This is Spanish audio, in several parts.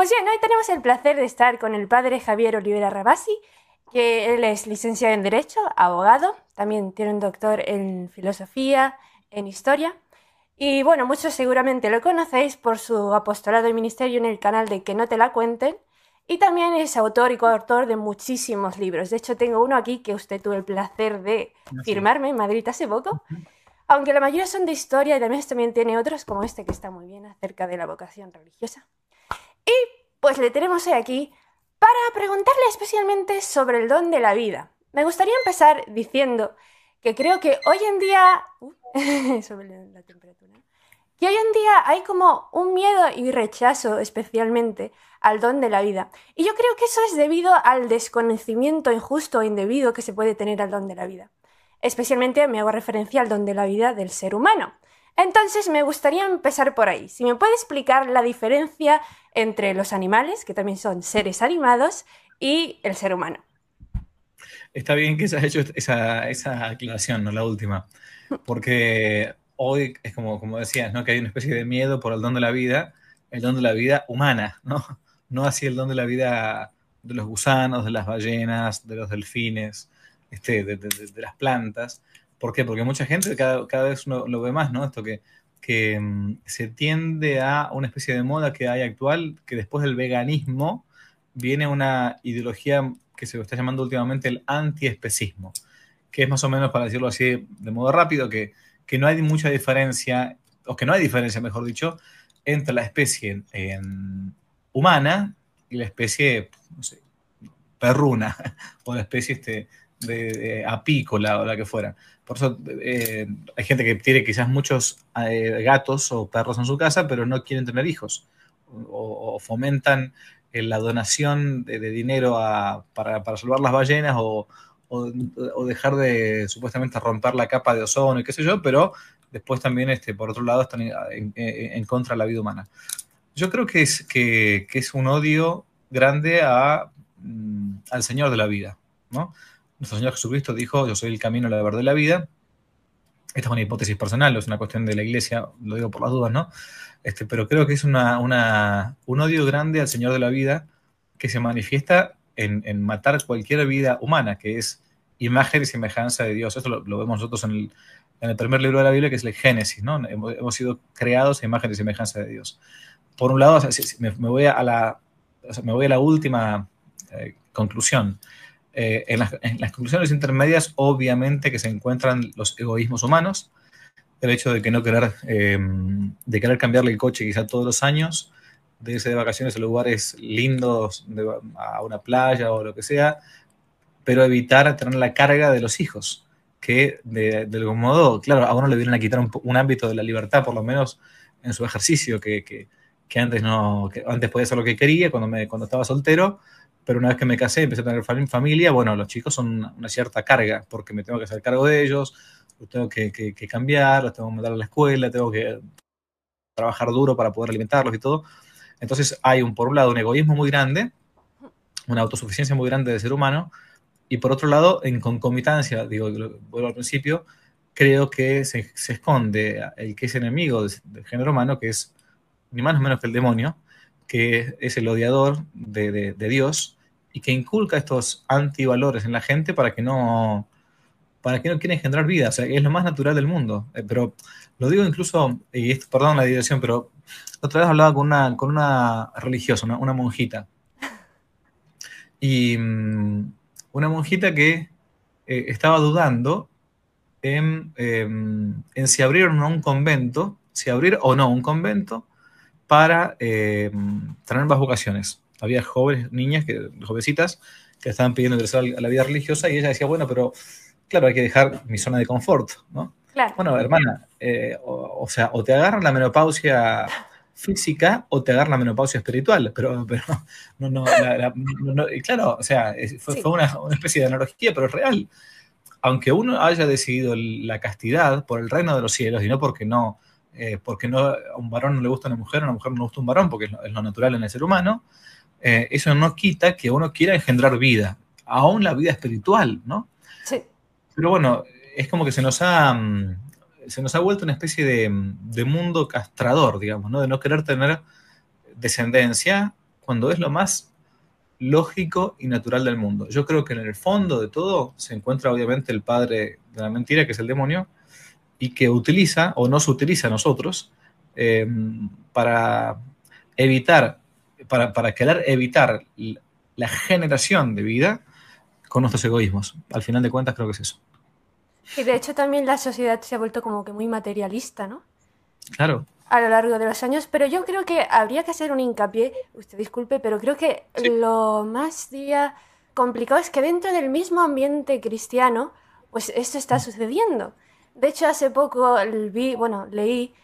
Pues bien, hoy tenemos el placer de estar con el padre Javier Olivera Rabasi, que él es licenciado en Derecho, abogado, también tiene un doctor en Filosofía, en Historia. Y bueno, muchos seguramente lo conocéis por su apostolado y ministerio en el canal de Que no te la cuenten. Y también es autor y coautor de muchísimos libros. De hecho, tengo uno aquí que usted tuvo el placer de firmarme en Madrid hace poco. Aunque la mayoría son de historia y también, también tiene otros como este que está muy bien acerca de la vocación religiosa. Y pues le tenemos hoy aquí para preguntarle especialmente sobre el don de la vida. Me gustaría empezar diciendo que creo que hoy en día... Uh, sobre la temperatura. Que hoy en día hay como un miedo y rechazo especialmente al don de la vida. Y yo creo que eso es debido al desconocimiento injusto o indebido que se puede tener al don de la vida. Especialmente me hago referencia al don de la vida del ser humano. Entonces me gustaría empezar por ahí. Si me puede explicar la diferencia entre los animales, que también son seres animados, y el ser humano. Está bien que se haya hecho esa, esa aclaración, no la última, porque hoy es como, como decías, ¿no? que hay una especie de miedo por el don de la vida, el don de la vida humana, ¿no? No así el don de la vida de los gusanos, de las ballenas, de los delfines, este, de, de las plantas. ¿Por qué? Porque mucha gente cada, vez uno lo ve más, ¿no? Esto que, que mm, se tiende a una especie de moda que hay actual, que después del veganismo viene una ideología que se está llamando últimamente el antiespecismo, que es más o menos, para decirlo así de modo rápido, que, que no hay mucha diferencia, o que no hay diferencia, mejor dicho, entre la especie humana y la especie, no sé, perruna, o la especie este, de, apícola o la que fuera. Por eso eh, hay gente que tiene quizás muchos eh, gatos o perros en su casa, pero no quieren tener hijos. O, fomentan eh, la donación de, dinero para, salvar las ballenas o, dejar de supuestamente romper la capa de ozono y qué sé yo, pero después también, este, por otro lado, están en, contra de la vida humana. Yo creo que es, que, es un odio grande a, mm, al Señor de la vida, ¿no? Nuestro Señor Jesucristo dijo, yo soy el camino, la verdad y la vida. Esta es una hipótesis personal, es una cuestión de la iglesia, lo digo por las dudas, ¿no? Este, pero creo que es una, un odio grande al Señor de la vida que se manifiesta en, matar cualquier vida humana, que es imagen y semejanza de Dios. Esto lo, vemos nosotros en el, primer libro de la Biblia, que es el Génesis, ¿no? Hemos, sido creados a imagen y semejanza de Dios. Por un lado, me, voy a la, última eh, conclusión. Eh, en, las, conclusiones intermedias, obviamente que se encuentran los egoísmos humanos, el hecho de que no querer, em, de querer cambiarle el coche quizá todos los años, de irse de vacaciones a lugares lindos, a una playa o lo que sea, pero evitar tener la carga de los hijos, que de, algún modo, claro, a uno le vienen a quitar un, ámbito de la libertad, por lo menos en su ejercicio, que, que, que antes no, que antes podía hacer lo que quería cuando, me, cuando estaba soltero, pero una vez que me casé, empecé a tener familia, bueno, los chicos son una cierta carga, porque me tengo que hacer cargo de ellos, los tengo que, cambiar, los tengo que mandar a la escuela, tengo que trabajar duro para poder alimentarlos y todo. Entonces hay, un, por un lado, un egoísmo muy grande, una autosuficiencia muy grande del ser humano, y por otro lado, en concomitancia, digo, vuelvo al principio, creo que se, esconde el que es enemigo del, género humano, que es ni más ni menos que el demonio, que es el odiador de, Dios y que inculca estos antivalores en la gente para que no para que no quiera engendrar vida, o sea, es lo más natural del mundo. Eh, pero lo digo incluso, y perdón la dirección, pero otra vez hablaba con una, con una religiosa, una, monjita. Y mm, una monjita que eh, estaba dudando en, em, en, si abrir o no un convento, si abrir o no un convento para eh, tener más vocaciones. Había jóvenes, niñas, que, jovencitas, que estaban pidiendo ingresar a la vida religiosa y ella decía, bueno, pero claro, hay que dejar mi zona de confort, ¿no? Bueno, hermana, eh, o, sea, o te agarran la menopausia física o te agarran la menopausia espiritual, pero, pero no, no, claro, o sea, fue, una, una, especie de analogía, pero es real. Aunque uno haya decidido la castidad por el reino de los cielos y no porque no, eh, porque no, a un varón no le gusta una mujer, a una mujer no le gusta un varón, porque es lo, natural en el ser humano, eh, eso no quita que uno quiera engendrar vida, aún la vida espiritual, ¿no? Sí. Pero bueno, es como que se nos ha, mm, se nos ha vuelto una especie de, mundo castrador, digamos, ¿no? De no querer tener descendencia cuando es lo más lógico y natural del mundo. Yo creo que en el fondo de todo se encuentra obviamente el padre de la mentira, que es el demonio, y que utiliza o nos utiliza a nosotros eh, para evitar, para, para querer evitar la generación de vida con nuestros egoísmos. Al final de cuentas creo que es eso. Y de hecho también la sociedad se ha vuelto como que muy materialista, ¿no? Claro. A lo largo de los años, pero yo creo que habría que hacer un hincapié, usted disculpe, pero creo que lo más día complicado es que dentro del mismo ambiente cristiano, pues esto está sucediendo. De hecho, hace poco vi, bueno, leí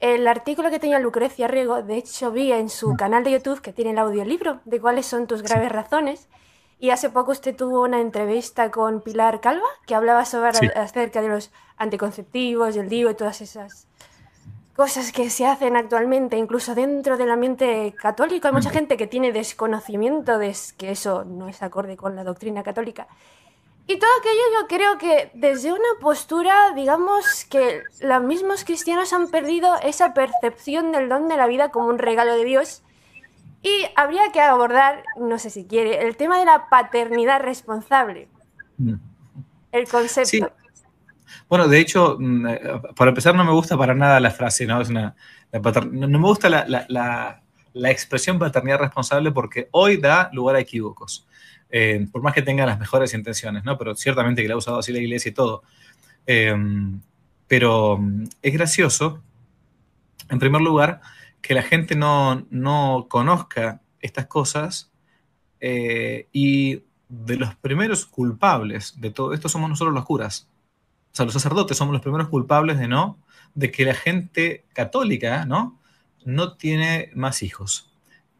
el artículo que tenía Lucrecia Riego, de hecho vi en su mm. canal de YouTube que tiene el audiolibro de cuáles son tus graves razones. Y hace poco usted tuvo una entrevista con Pilar Calva que hablaba sobre acerca de los anticonceptivos, el DIU y todas esas cosas que se hacen actualmente, incluso dentro del ambiente católico. Hay mucha gente que tiene desconocimiento de que eso no es acorde con la doctrina católica. Y todo aquello yo creo que desde una postura, digamos que los mismos cristianos han perdido esa percepción del don de la vida como un regalo de Dios y habría que abordar, no sé si quiere, el tema de la paternidad responsable. Mm. El concepto. Bueno, de hecho, mm, eh, para empezar, no me gusta para nada la frase, ¿no? Es una, no me gusta la, expresión paternidad responsable porque hoy da lugar a equívocos. Eh, por más que tenga las mejores intenciones, ¿no? Pero ciertamente que la ha usado así la iglesia y todo. Eh, pero mm, es gracioso, en primer lugar, que la gente no, conozca estas cosas eh, y de los primeros culpables de todo esto somos nosotros los curas. O sea, los sacerdotes somos los primeros culpables de no, de que la gente católica, ¿no? No tiene más hijos.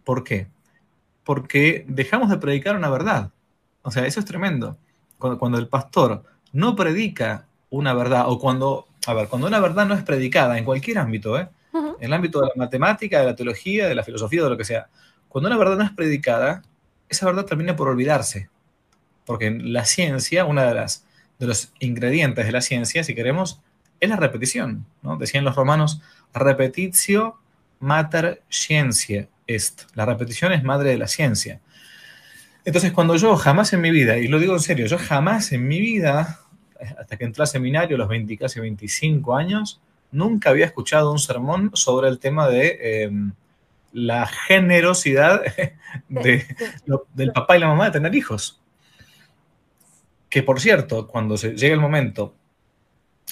¿Por qué? Porque dejamos de predicar una verdad. O sea, eso es tremendo. Cuando, cuando el pastor no predica una verdad, o cuando, a ver, cuando una verdad no es predicada en cualquier ámbito, ¿eh? en el ámbito de la matemática, de la teología, de la filosofía, de lo que sea. Cuando una verdad no es predicada, esa verdad termina por olvidarse. Porque la ciencia, una de, las, de los ingredientes de la ciencia, si queremos, es la repetición. ¿no? Decían los romanos, repetitio mater scientiae La repetición es madre de la ciencia. Entonces, cuando yo jamás en mi vida, y lo digo en serio, yo jamás en mi vida, hasta que entré al seminario a los 20, casi 25 años, nunca había escuchado un sermón sobre el tema de em, la generosidad del papá y la mamá de tener hijos. Que por cierto, cuando se llega el momento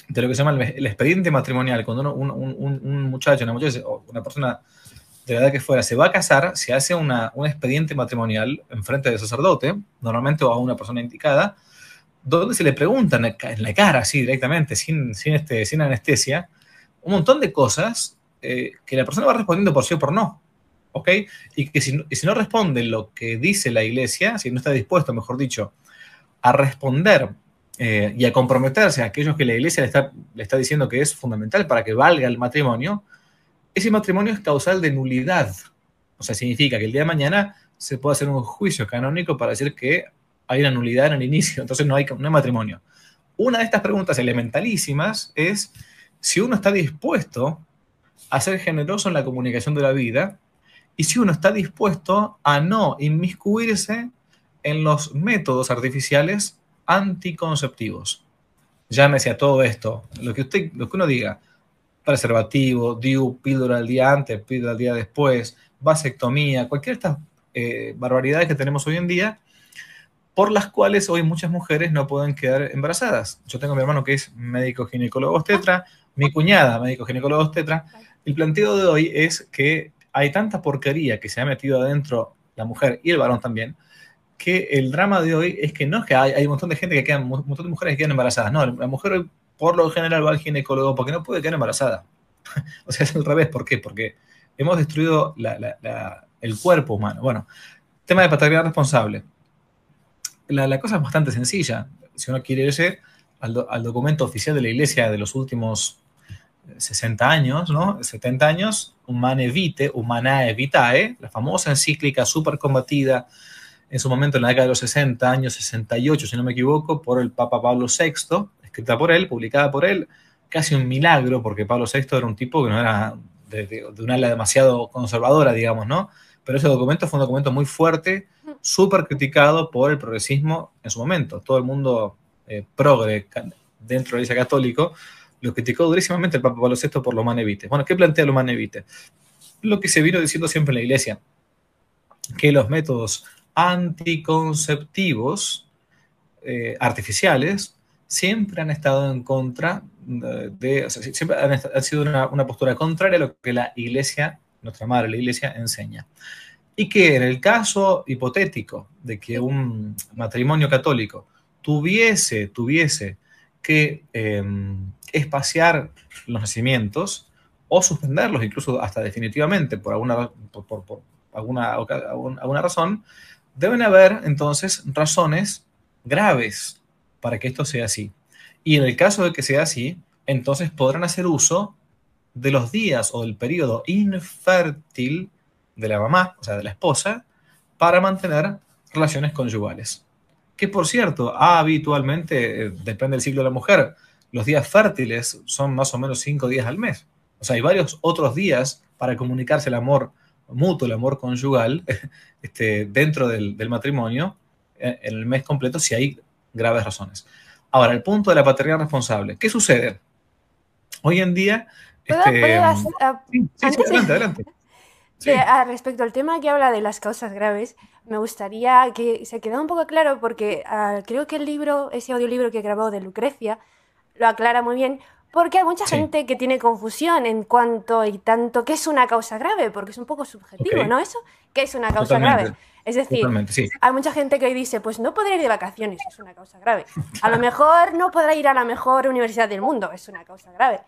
de lo que se llama el, expediente matrimonial, cuando un, muchacho, una muchacha una persona de la edad que fuera se va a casar, se hace un expediente matrimonial en frente del sacerdote, normalmente o a una persona indicada, donde se le preguntan en la cara, así directamente, sin, sin, este, sin anestesia, un montón de cosas eh, que la persona va respondiendo por sí o por no. ¿Ok? Y que si, no responde lo que dice la iglesia, si no está dispuesto, mejor dicho, a responder eh, y a comprometerse a aquellos que la iglesia le está, le está diciendo que es fundamental para que valga el matrimonio, ese matrimonio es causal de nulidad. O sea, significa que el día de mañana se puede hacer un juicio canónico para decir que hay una nulidad en el inicio, entonces no hay, matrimonio. Una de estas preguntas elementalísimas es si uno está dispuesto a ser generoso en la comunicación de la vida y si uno está dispuesto a no inmiscuirse en los métodos artificiales anticonceptivos. Llámese a todo esto, lo que, usted, lo que uno diga, preservativo, DIU, píldora al día antes, píldora al día después, vasectomía, cualquier de estas eh, barbaridades que tenemos hoy en día, por las cuales hoy muchas mujeres no pueden quedar embarazadas. Yo tengo a mi hermano que es médico ginecólogo obstetra, mi cuñada, médico ginecólogo obstetra. El planteo de hoy es que hay tanta porquería que se ha metido adentro la mujer y el varón también, que el drama de hoy es que no es que hay, un montón de gente que quedan, un montón de mujeres que quedan embarazadas. No, la mujer hoy por lo general va al ginecólogo porque no puede quedar embarazada. o sea, es al revés. ¿Por qué? Porque hemos destruido el cuerpo humano. Bueno, tema de paternidad responsable la, cosa es bastante sencilla. Si uno quiere irse al, documento oficial de la Iglesia de los últimos 60 años, ¿no? 70 años, Humane Vitae, Humanae Vitae, la famosa encíclica súper combatida en su momento en la década de los 60, años 68, si no me equivoco, por el Papa Pablo VI, escrita por él, publicada por él, casi un milagro, porque Pablo VI era un tipo que no era de, de, de una ala demasiado conservadora, digamos, ¿no? pero ese documento fue un documento muy fuerte, súper criticado por el progresismo en su momento. Todo el mundo eh, progre dentro de la Iglesia Católico lo criticó durísimamente el Papa Pablo VI por los manevites. Bueno, ¿qué plantea los manevites? Lo que se vino diciendo siempre en la Iglesia, que los métodos anticonceptivos eh, artificiales siempre han estado en contra de, siempre han, sido una, una, postura contraria a lo que la Iglesia, nuestra madre, la Iglesia, enseña. Y que en el caso hipotético de que un matrimonio católico tuviese, tuviese que eh, espaciar los nacimientos o suspenderlos, incluso hasta definitivamente por alguna, por, por alguna, alguna razón, deben haber entonces razones graves para que esto sea así. Y en el caso de que sea así, entonces podrán hacer uso de los días o del periodo infértil de la mamá, o sea, de la esposa, para mantener relaciones conyugales. Que por cierto, habitualmente, eh, depende del ciclo de la mujer, los días fértiles son más o menos cinco días al mes. O sea, hay varios otros días para comunicarse el amor mutuo, el amor conyugal, este, dentro del, matrimonio, en, en el mes completo, si hay graves razones. Ahora, el punto de la paternidad responsable. ¿Qué sucede? Hoy en día... Este, a, sí, sí, adelante, adelante. Sí. a, respecto al tema que habla de las causas graves, me gustaría que se quede un poco claro porque uh, creo que el libro, ese audiolibro que grabó de Lucrecia, lo aclara muy bien, porque hay mucha sí. gente que tiene confusión en cuanto y tanto qué es una causa grave, porque es un poco subjetivo, okay. ¿no? Eso, ¿qué es una causa Totalmente. grave? Es decir, sí. hay mucha gente que hoy dice, pues no podré ir de vacaciones, es una causa grave. A lo mejor no podrá ir a la mejor universidad del mundo, es una causa grave.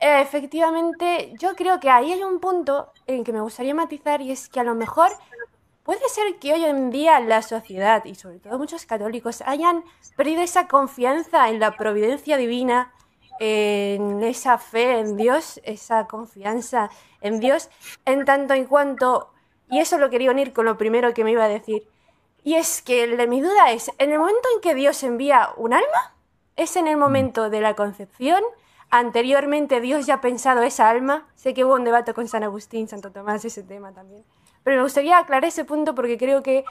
Eh, efectivamente, yo creo que ahí hay un punto en que me gustaría matizar y es que a lo mejor puede ser que hoy en día la sociedad y sobre todo muchos católicos hayan perdido esa confianza en la providencia divina, en esa fe en Dios, esa confianza en Dios, en tanto en cuanto y eso lo quería unir con lo primero que me iba a decir. Y es que mi duda es, ¿en el momento en que Dios envía un alma? ¿Es en el momento de la concepción? ¿Anteriormente Dios ya ha pensado esa alma? Sé que hubo un debate con San Agustín, Santo Tomás, ese tema también. Pero me gustaría aclarar ese punto porque creo que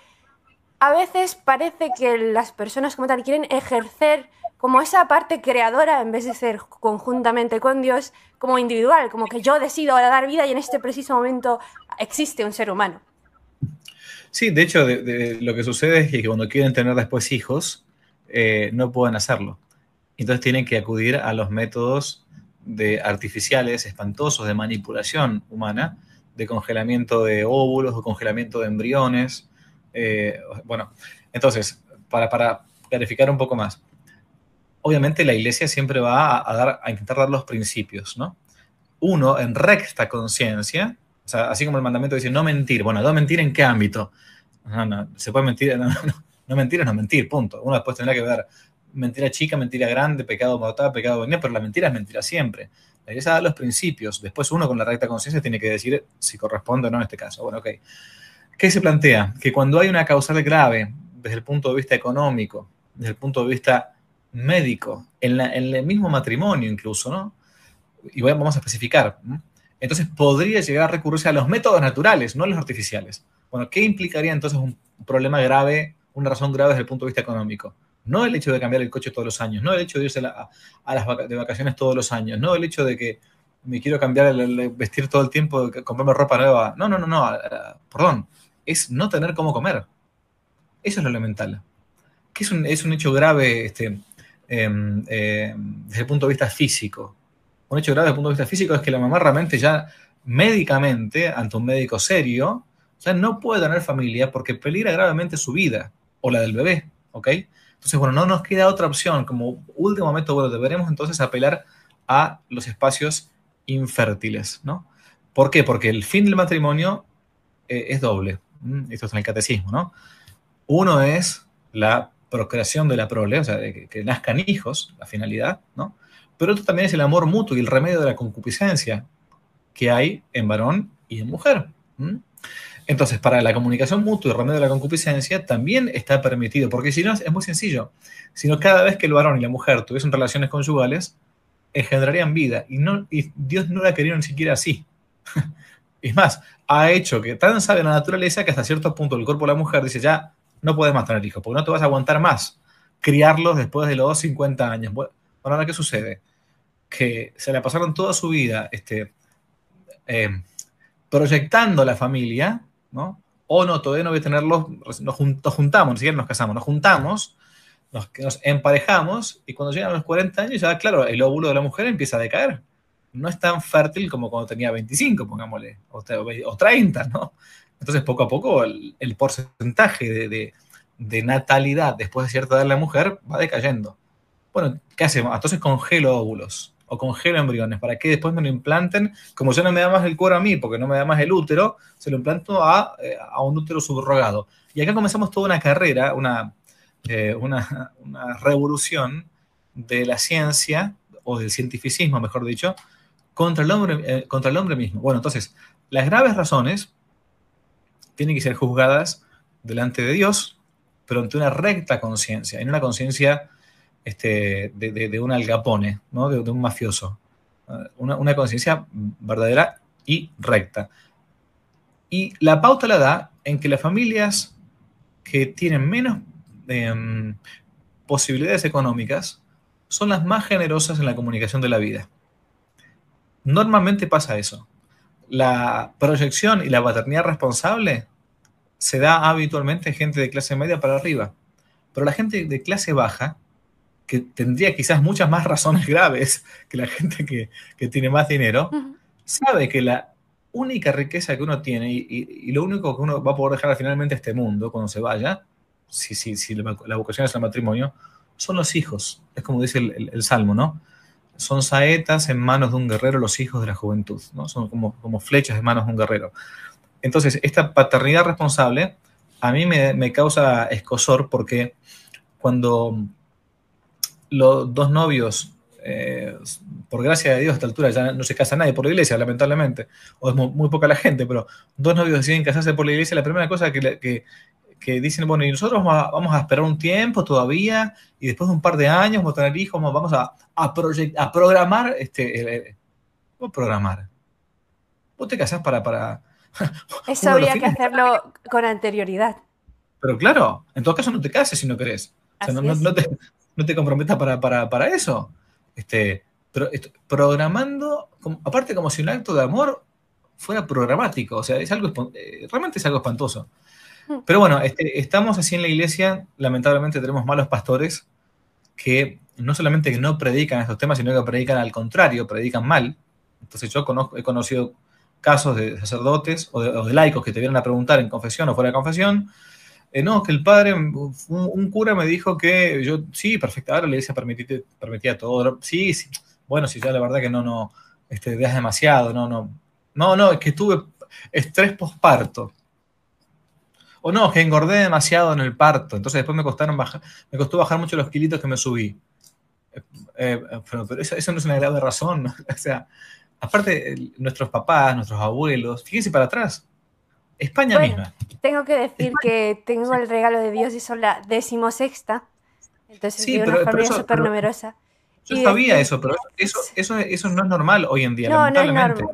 a veces parece que las personas como tal quieren ejercer como esa parte creadora en vez de ser conjuntamente con Dios como individual, como que yo decido dar vida y en este preciso momento existe un ser humano. Sí, de hecho, de, lo que sucede es que cuando quieren tener después hijos, eh, no pueden hacerlo. Entonces tienen que acudir a los métodos de artificiales espantosos de manipulación humana, de congelamiento de óvulos o congelamiento de embriones. Eh, bueno, entonces, para clarificar un poco más, obviamente la iglesia siempre va a, dar, a intentar dar los principios, ¿no? Uno, en recta conciencia, o así como el mandamiento dice no mentir. Bueno, no mentir en qué ámbito? No, no, se puede mentir, no, no, no mentir es no mentir, punto. Uno después tendrá que ver mentira chica, mentira grande, pecado mortal, pecado venial, pero la mentira es mentira siempre. La iglesia da los principios, después uno con la recta conciencia tiene que decir si corresponde o no en este caso. Bueno, ok. ¿Qué se plantea? Que cuando hay una causal grave desde el punto de vista económico, desde el punto de vista médico, en, el mismo matrimonio incluso, ¿no? Y vamos a especificar. Entonces podría llegar a recurrirse a los métodos naturales, no a los artificiales. Bueno, ¿qué implicaría entonces un problema grave, una razón grave desde el punto de vista económico? No el hecho de cambiar el coche todos los años, no el hecho de irse a, las de vacaciones todos los años, no el hecho de que me quiero cambiar el, el vestir todo el tiempo, comprarme ropa nueva. No, no, no, no, perdón. Es no tener cómo comer. Eso es lo elemental. Que es un, es un hecho grave este, eh, eh, desde el punto de vista físico. Un hecho grave desde el punto de vista físico es que la mamá realmente ya médicamente, ante un médico serio, ya no puede tener familia porque peligra gravemente su vida o la del bebé, ¿ok? Entonces, bueno, no nos queda otra opción. Como último momento, bueno, deberemos entonces apelar a los espacios infértiles, ¿no? ¿Por qué? Porque el fin del matrimonio eh, es doble. Esto es en el catecismo, ¿no? Uno es la procreación de la prole, o sea, de que, nazcan hijos, la finalidad, ¿no? Pero otro también es el amor mutuo y el remedio de la concupiscencia que hay en varón y en mujer. Entonces, para la comunicación mutua y remedio de la concupiscencia también está permitido, porque si no, es muy sencillo. Si no, cada vez que el varón y la mujer tuviesen relaciones conyugales, engendrarían vida. Y, no, Dios no la quería ni siquiera así. Es más, ha hecho que tan sabe la naturaleza que hasta cierto punto el cuerpo de la mujer dice, ya no puedes más tener hijos, porque no te vas a aguantar más criarlos después de los 50 años. Bueno, ahora, ¿qué sucede? Que se la pasaron toda su vida este, eh, proyectando la familia, ¿no? O no, todavía no voy a tenerlos, nos, juntamos, ni siquiera nos casamos, nos juntamos, nos, emparejamos y cuando llegan a los 40 años ya, claro, el óvulo de la mujer empieza a decaer no es tan fértil como cuando tenía 25, pongámosle, o, 30, ¿no? Entonces, poco a poco, el, porcentaje de, natalidad después de cierta edad de la mujer va decayendo. Bueno, ¿qué hacemos? Entonces congelo óvulos o congelo embriones para que después me lo implanten, como ya no me da más el cuero a mí, porque no me da más el útero, se lo implanto a, eh, un útero subrogado. Y acá comenzamos toda una carrera, una, eh, una revolución de la ciencia, o del cientificismo, mejor dicho, contra el hombre, eh, contra el hombre mismo. Bueno, entonces, las graves razones tienen que ser juzgadas delante de Dios, pero ante una recta conciencia, en una conciencia este, de, un algapone, ¿no? de, un mafioso. Una, conciencia verdadera y recta. Y la pauta la da en que las familias que tienen menos em, posibilidades económicas son las más generosas en la comunicación de la vida. Normalmente pasa eso. La proyección y la paternidad responsable se da habitualmente en gente de clase media para arriba. Pero la gente de clase baja, que tendría quizás muchas más razones graves que la gente que, tiene más dinero, sabe que la única riqueza que uno tiene y, lo único que uno va a poder dejar finalmente a este mundo cuando se vaya, si, si, si la, vocación es el matrimonio, son los hijos. Es como dice el Salmo, ¿no? Son saetas en manos de un guerrero los hijos de la juventud, ¿no? Son como, como flechas en manos de un guerrero. Entonces, esta paternidad responsable a mí me, causa escosor porque cuando los dos novios, eh, por gracia de Dios a esta altura ya no se casa nadie por la iglesia, lamentablemente, o es muy, poca la gente, pero dos novios deciden casarse por la iglesia, la primera cosa que, que, que dicen, bueno, y nosotros vamos a, esperar un tiempo todavía, y después de un par de años vamos a tener hijos, vamos a, a, a programar, este, programar? Vos te casás para... para Eso habría que hacerlo con anterioridad. Pero claro, en todo caso no te cases si no querés. O sea, no, te, no, te, comprometas para, para, para eso. Este, pero, programando, aparte como si un acto de amor fuera programático, o sea, es algo, eh, realmente es algo espantoso. Pero bueno, este, estamos así en la iglesia, lamentablemente tenemos malos pastores que no solamente que no predican estos temas, sino que predican al contrario, predican mal. Entonces yo he conocido casos de sacerdotes o de, laicos que te vienen a preguntar en confesión o fuera de confesión, eh, no, que el padre, un, cura me dijo que yo, sí, perfecto, ahora la iglesia permitía, permitía todo, sí, sí, bueno, si ya la verdad que no, no, este, veas demasiado, no, no, no, no, es que tuve estrés posparto. O no, que engordé demasiado en el parto, entonces después me, costaron bajar, me costó bajar mucho los kilitos que me subí. Eh, eh, pero, eso, no es una grave razón. o sea, aparte, nuestros papás, nuestros abuelos, fíjense para atrás. España misma. Tengo que decir que tengo el regalo de Dios y son la decimosexta. Entonces, sí, una familia súper numerosa. Yo sabía eso, pero eso, eso, eso, no es normal hoy en día, lamentablemente. No,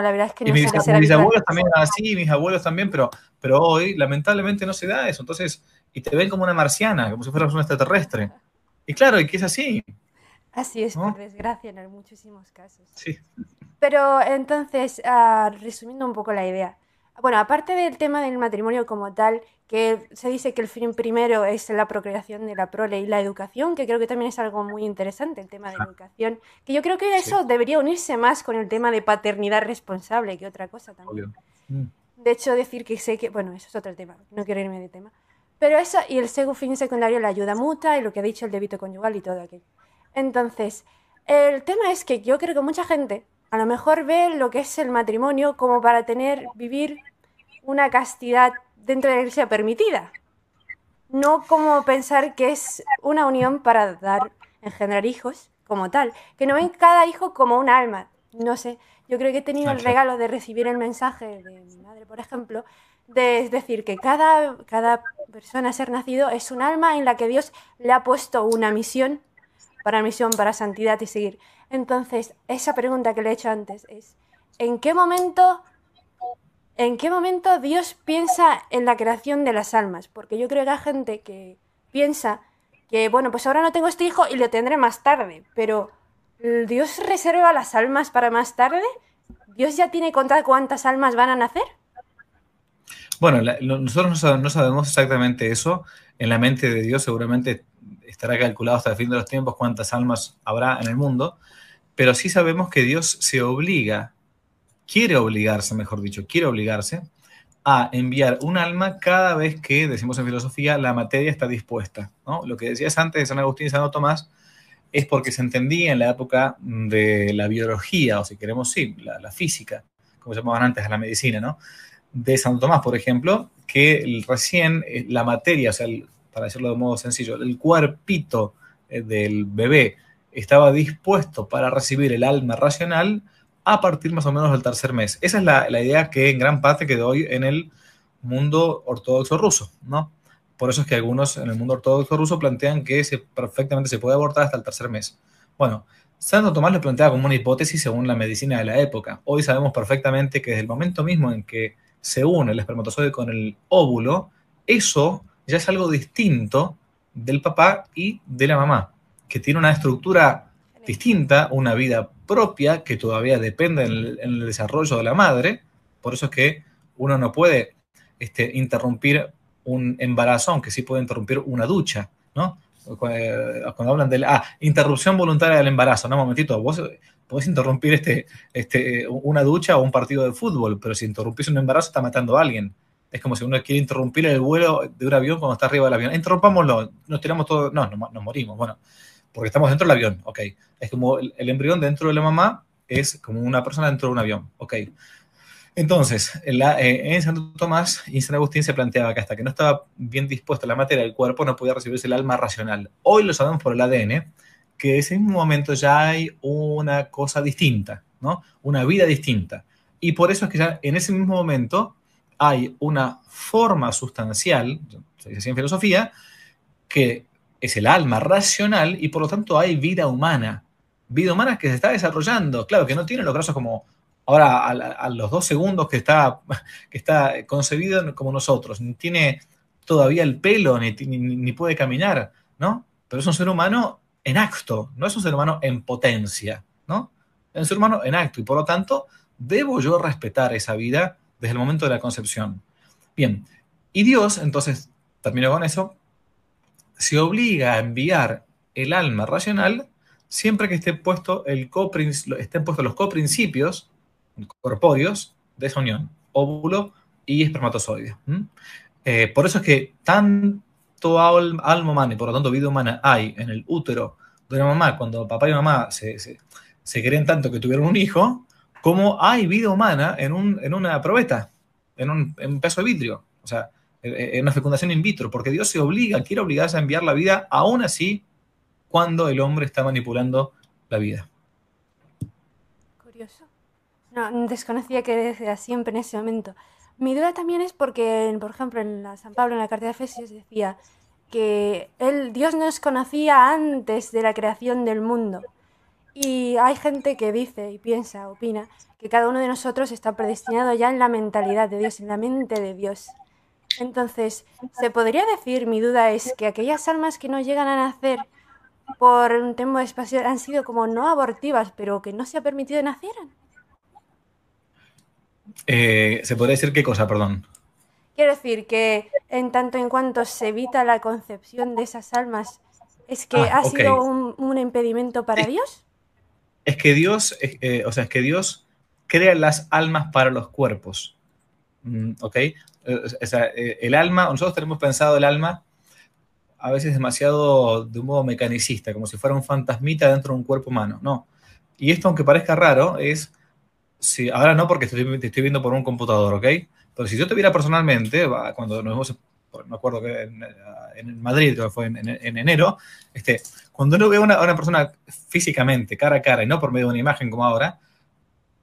la verdad es que no y mis, mis abuelos también así, mis abuelos también, pero, pero hoy lamentablemente no se da eso. Entonces, y te ven como una marciana, como si fueras un extraterrestre. Y claro, y que es así. Así es, por desgracia, en muchísimos casos. Sí. Pero entonces, ah, resumiendo un poco la idea. Bueno, aparte del tema del matrimonio como tal, que se dice que el fin primero es la procreación de la prole y la educación, que creo que también es algo muy interesante, el tema de la educación, que yo creo que eso debería unirse más con el tema de paternidad responsable que otra cosa también. Mm. De hecho, decir que sé que, bueno, eso es otro tema, no quiero irme de tema. Pero eso, y el segundo fin secundario, la ayuda mutua y lo que ha dicho el débito conyugal y todo aquello. Entonces, el tema es que yo creo que mucha gente a lo mejor ve lo que es el matrimonio como para tener, vivir una castidad dentro de la iglesia permitida. No como pensar que es una unión para dar, engendrar hijos como tal. Que no ven cada hijo como un alma. No sé, yo creo que he tenido el regalo de recibir el mensaje de mi madre, por ejemplo, de decir que cada, cada persona a ser nacido es un alma en la que Dios le ha puesto una misión, para misión, para santidad y seguir. Entonces, esa pregunta que le he hecho antes es, ¿en qué momento ¿en qué momento Dios piensa en la creación de las almas? Porque yo creo que hay gente que piensa que, bueno, pues ahora no tengo este hijo y lo tendré más tarde, pero ¿Dios reserva las almas para más tarde? ¿Dios ya tiene contado cuántas almas van a nacer? Bueno, nosotros no sabemos exactamente eso. En la mente de Dios seguramente estará calculado hasta el fin de los tiempos cuántas almas habrá en el mundo, pero sí sabemos que Dios se obliga, quiere obligarse, mejor dicho, quiere obligarse a enviar un alma cada vez que, decimos en filosofía, la materia está dispuesta. Lo que decías antes de San Agustín y San Tomás es porque se entendía en la época de la biología, o si queremos, sí, la, física, como se llamaban antes la medicina, ¿no? De Santo Tomás, por ejemplo, que recién eh, la materia, o sea, para decirlo de modo sencillo, el cuerpito eh, del bebé estaba dispuesto para recibir el alma racional a partir más o menos del tercer mes. Esa es la, idea que en gran parte quedó hoy en el mundo ortodoxo ruso, ¿no? Por eso es que algunos en el mundo ortodoxo ruso plantean que perfectamente se puede abortar hasta el tercer mes. Bueno, Santo Tomás lo plantea como una hipótesis según la medicina de la época. Hoy sabemos perfectamente que desde el momento mismo en que se une el espermatozoide con el óvulo, eso ya es algo distinto del papá y de la mamá, que tiene una estructura distinta, una vida propia que todavía depende en el, desarrollo de la madre. Por eso es que uno no puede este, interrumpir un embarazo, aunque sí puede interrumpir una ducha, ¿no? Cuando hablan de la ah, interrupción voluntaria del embarazo, no, un momentito, vos podés interrumpir este, este, una ducha o un partido de fútbol, pero si interrumpís un embarazo está matando a alguien. Es como si uno quiere interrumpir el vuelo de un avión cuando está arriba del avión. Interrumpámoslo, nos tiramos todos, no, nos morimos. Bueno, porque estamos dentro del avión, ok. Es como el, embrión dentro de la mamá es como una persona dentro de un avión, ok. Entonces, en, eh, en Santo Tomás y San Agustín se planteaba que hasta que no estaba bien dispuesta la materia del cuerpo no podía recibirse el alma racional. Hoy lo sabemos por el ADN, que en ese mismo momento ya hay una cosa distinta, ¿no? Una vida distinta. Y por eso es que ya en ese mismo momento hay una forma sustancial, se dice así en filosofía, que es el alma racional y por lo tanto hay vida humana. Vida humana que se está desarrollando. Claro, que no tiene los brazos como ahora a, los dos segundos que está, que está concebido como nosotros. Ni tiene todavía el pelo, ni, ni, puede caminar, ¿no? Pero es un ser humano en acto, no es un ser humano en potencia, ¿no? Es un ser humano en acto y por lo tanto debo yo respetar esa vida desde el momento de la concepción. Bien, y Dios, entonces, termino con eso, se obliga a enviar el alma racional siempre que esté puesto el estén puestos los coprincipios corpóreos de esa unión, óvulo y espermatozoide. Eh, por eso es que tanto alma humana y por lo tanto vida humana hay en el útero de una mamá cuando papá y mamá se, se, querían tanto que tuvieron un hijo, como hay vida humana en, un, en una probeta, en un, en un pedazo de vidrio. O sea, en una fecundación in vitro, porque Dios se obliga, quiere obligarse a enviar la vida, aún así, cuando el hombre está manipulando la vida. Curioso. No, desconocía que era siempre en ese momento. Mi duda también es porque, por ejemplo, en la San Pablo, en la carta de Efesios, decía que él, Dios nos conocía antes de la creación del mundo. Y hay gente que dice y piensa, opina, que cada uno de nosotros está predestinado ya en la mentalidad de Dios, en la mente de Dios. Entonces, ¿se podría decir, mi duda es, que aquellas almas que no llegan a nacer por un tema espacial han sido como no abortivas, pero que no se ha permitido nacieran? Eh, ¿Se podría decir qué cosa, perdón? Quiero decir que en tanto en cuanto se evita la concepción de esas almas, ¿es que ah, ha sido un, impedimento para Dios? Es que Dios, eh, o sea, es que Dios crea las almas para los cuerpos. Mm, ¿Ok? Sea, eh, el alma, nosotros tenemos pensado el alma a veces demasiado de un modo mecanicista, como si fuera un fantasmita dentro de un cuerpo humano. No. Y esto, aunque parezca raro, es, si, ahora no porque estoy, te estoy viendo por un computador, ¿ok? Pero si yo te viera personalmente, cuando nos vemos, me acuerdo que en, Madrid, que fue en, enero, este, cuando uno ve a una, una persona físicamente, cara a cara, y no por medio de una imagen como ahora,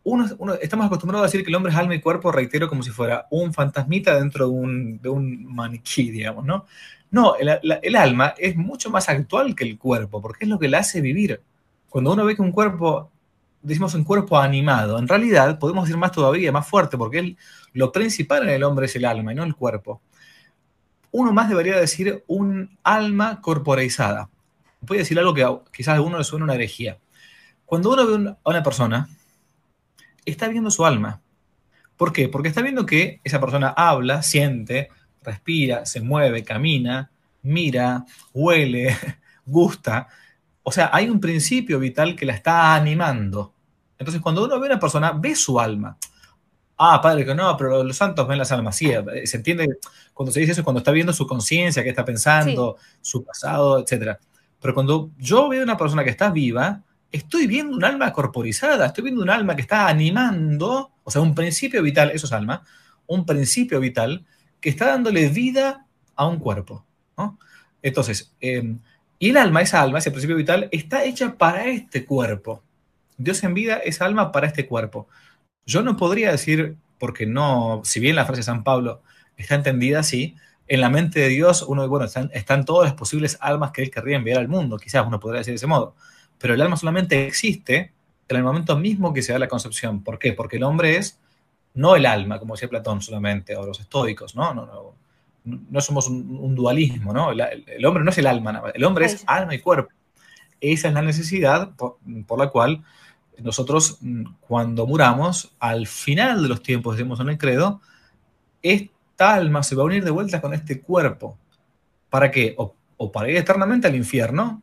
uno, estamos acostumbrados a decir que el hombre es alma y cuerpo, reitero, como si fuera un fantasmita dentro de un, de un maniquí, digamos, ¿no? No, el, alma es mucho más actual que el cuerpo, porque es lo que le hace vivir. Cuando uno ve que un cuerpo decimos un cuerpo animado. En realidad, podemos decir más todavía, más fuerte, porque lo principal en el hombre es el alma y no el cuerpo. Uno más debería decir un alma corporeizada. Voy a decir algo que quizás a alguno le suene una herejía. Cuando uno ve a una persona, está viendo su alma. ¿Por qué? Porque está viendo que esa persona habla, siente, respira, se mueve, camina, mira, huele, gusta. O sea, hay un principio vital que la está animando. Entonces, cuando uno ve a una persona, ve su alma. Ah, padre, que no, pero los santos ven las almas. Sí, eh, se entiende cuando se dice eso, cuando está viendo su conciencia, qué está pensando, su pasado, etc. Pero cuando yo veo a una persona que está viva, estoy viendo un alma corporizada, estoy viendo un alma que está animando, o sea, un principio vital, eso es alma, un principio vital que está dándole vida a un cuerpo. Entonces, em, y el alma, esa alma, ese principio vital, está hecha para este cuerpo. Dios en vida es alma para este cuerpo. Yo no podría decir, porque no, si bien la frase de San Pablo está entendida así, en la mente de Dios, uno, bueno, están, están todas las posibles almas que Él querría enviar al mundo, quizás uno podría decir de ese modo, pero el alma solamente existe en el momento mismo que se da la concepción. ¿Por qué? Porque el hombre es no el alma, como decía Platón solamente, o los estoicos, ¿no? No, no, no somos un, dualismo, ¿no? El, hombre no es el alma, el hombre es alma y cuerpo. Esa es la necesidad por, la cual nosotros, mm, cuando muramos, al final de los tiempos, decimos en el credo, esta alma se va a unir de vuelta con este cuerpo. ¿Para qué? O, para ir eternamente al infierno,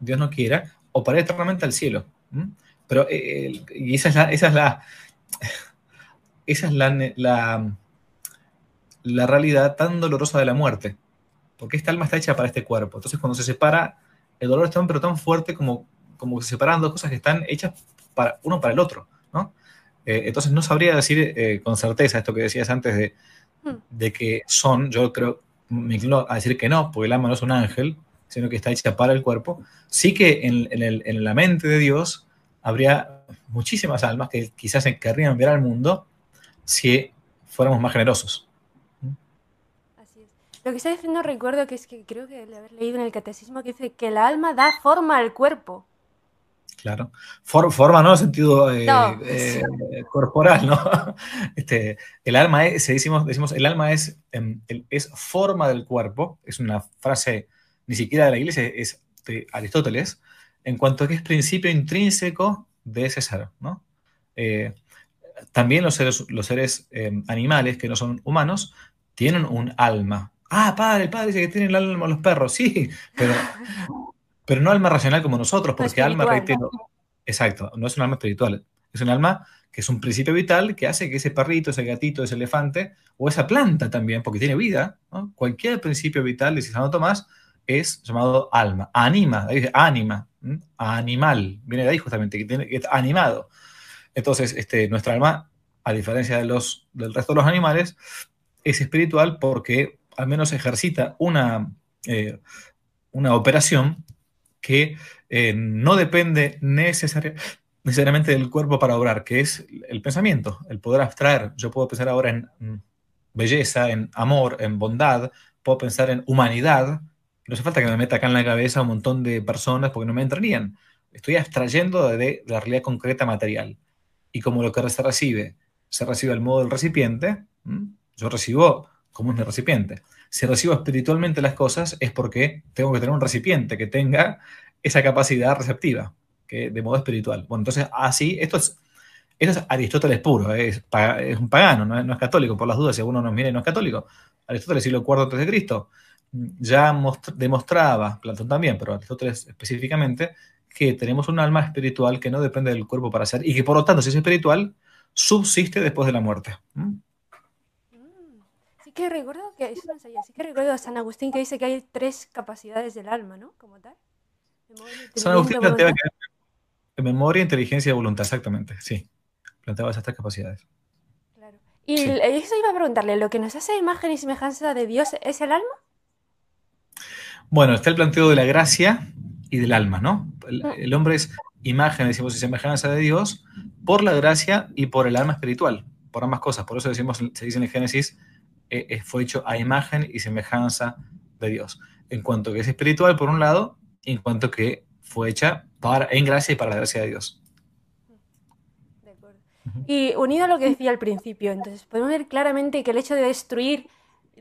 Dios no quiera, o para eternamente al cielo. Pero, eh, y esa es la, esa es la, esa es la la realidad tan dolorosa de la muerte, porque esta alma está hecha para este cuerpo. Entonces cuando se separa, el dolor es tan, pero tan fuerte como, como se separan dos cosas que están hechas para uno para el otro, ¿no? Eh, entonces no sabría decir eh, con certeza esto que decías antes de, hmm. de que son, yo creo, me inclino a decir que no, porque el alma no es un ángel, sino que está hecha para el cuerpo. Sí que en, en la mente de Dios habría muchísimas almas que quizás se querrían ver al mundo si fuéramos más generosos. Lo que está diciendo recuerdo que es que creo que haber leído en el catecismo que dice que el alma da forma al cuerpo. Claro. forma, ¿no? En sentido eh, eh, corporal, ¿no? Este, el alma es, decimos, decimos, el alma es, em, es forma del cuerpo. Es una frase ni siquiera de la iglesia, es de Aristóteles, en cuanto a que es principio intrínseco de ese ser, ¿no? Eh, también los seres, los seres em, animales que no son humanos tienen un alma, Ah, padre, el padre dice que tiene el alma los perros, sí, pero, pero no alma racional como nosotros, porque alma, reitero, exacto, no es un alma espiritual, es un alma que es un principio vital que hace que ese perrito, ese gatito, ese elefante, o esa planta también, porque tiene vida, cualquier principio vital, dice Santo Tomás, es llamado alma, anima, dice anima, animal, viene de ahí justamente, que, tiene, que es animado. Entonces, este, nuestra alma, a diferencia de los, del resto de los animales, es espiritual porque al menos ejercita una, eh, una operación que eh, no depende necesariamente del cuerpo para obrar, que es el pensamiento, el poder abstraer. Yo puedo pensar ahora en mm, belleza, en amor, en bondad, puedo pensar en humanidad. No hace falta que me meta acá en la cabeza un montón de personas porque no me entrarían. Estoy abstrayendo de, la realidad concreta material. Y como lo que se recibe, se recibe al modo del recipiente, yo recibo como es mi recipiente. Si recibo espiritualmente las cosas es porque tengo que tener un recipiente que tenga esa capacidad receptiva, que de modo espiritual. Bueno, entonces así, esto es, esto es Aristóteles puro, es, es un pagano, no es, católico, por las dudas, si alguno nos mira no es católico. Aristóteles, siglo IV antes de Cristo, ya demostraba, Platón también, pero Aristóteles específicamente, que tenemos un alma espiritual que no depende del cuerpo para ser y que por lo tanto, si es espiritual, subsiste después de la muerte que recuerdo que eso no sabía, sí que recuerdo a San Agustín que dice que hay tres capacidades del alma, ¿no? Como tal. San Agustín planteaba que memoria, inteligencia y voluntad, exactamente, sí. Planteaba esas tres capacidades. Claro. Y eso iba a preguntarle, ¿lo que nos hace imagen y semejanza de Dios es el alma? Bueno, está el planteo de la gracia y del alma, ¿no? El, mm. el hombre es imagen, decimos, y semejanza de Dios por la gracia y por el alma espiritual, por ambas cosas. Por eso decimos, se dice en Génesis, eh, eh, fue hecho a imagen y semejanza de Dios. En cuanto que es espiritual, por un lado, y en cuanto que fue hecha para, en gracia y para la gracia de Dios. Y unido a lo que decía al principio, entonces podemos ver claramente que el hecho de destruir,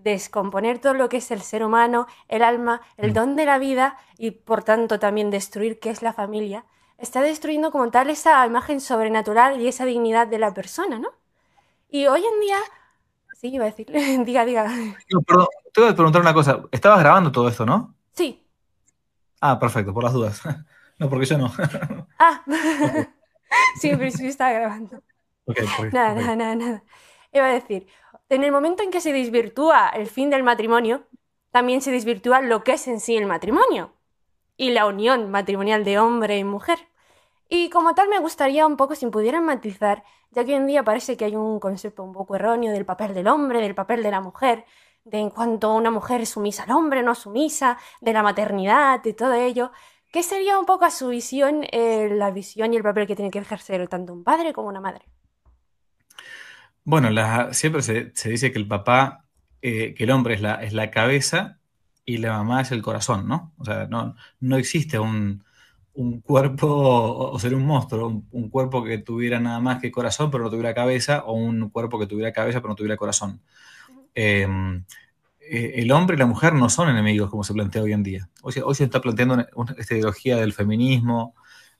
descomponer todo lo que es el ser humano, el alma, el mm. don de la vida y por tanto también destruir qué es la familia, está destruyendo como tal esa imagen sobrenatural y esa dignidad de la persona, ¿no? Y hoy en día, sí, iba a decir, diga, diga. perdón, te voy a preguntar una cosa. Estabas grabando todo esto, ¿no? Sí. Ah, perfecto, por las dudas. No, porque yo no. Ah, sí, pero sí estaba grabando. nada, nada, nada, nada. Iba a decir, en el momento en que se desvirtúa el fin del matrimonio, también se desvirtúa lo que es en sí el matrimonio y la unión matrimonial de hombre y mujer. Y como tal me gustaría un poco si pudieran matizar, ya que hoy en día parece que hay un concepto un poco erróneo del papel del hombre, del papel de la mujer, de en cuanto una mujer es sumisa al hombre, no sumisa, de la maternidad, y todo ello. ¿Qué sería un poco a su visión eh, la visión y el papel que tiene que ejercer tanto un padre como una madre? Bueno, siempre se, dice que el papá, eh, que el hombre es la, es la cabeza y la mamá es el corazón, ¿no? O sea, no, no existe un, cuerpo, o ser un monstruo, un, cuerpo que tuviera nada más que corazón pero no tuviera cabeza, o un cuerpo que tuviera cabeza pero no tuviera corazón. Em, eh, el hombre y la mujer no son enemigos como se plantea hoy en día. Hoy, se está planteando esta ideología del feminismo,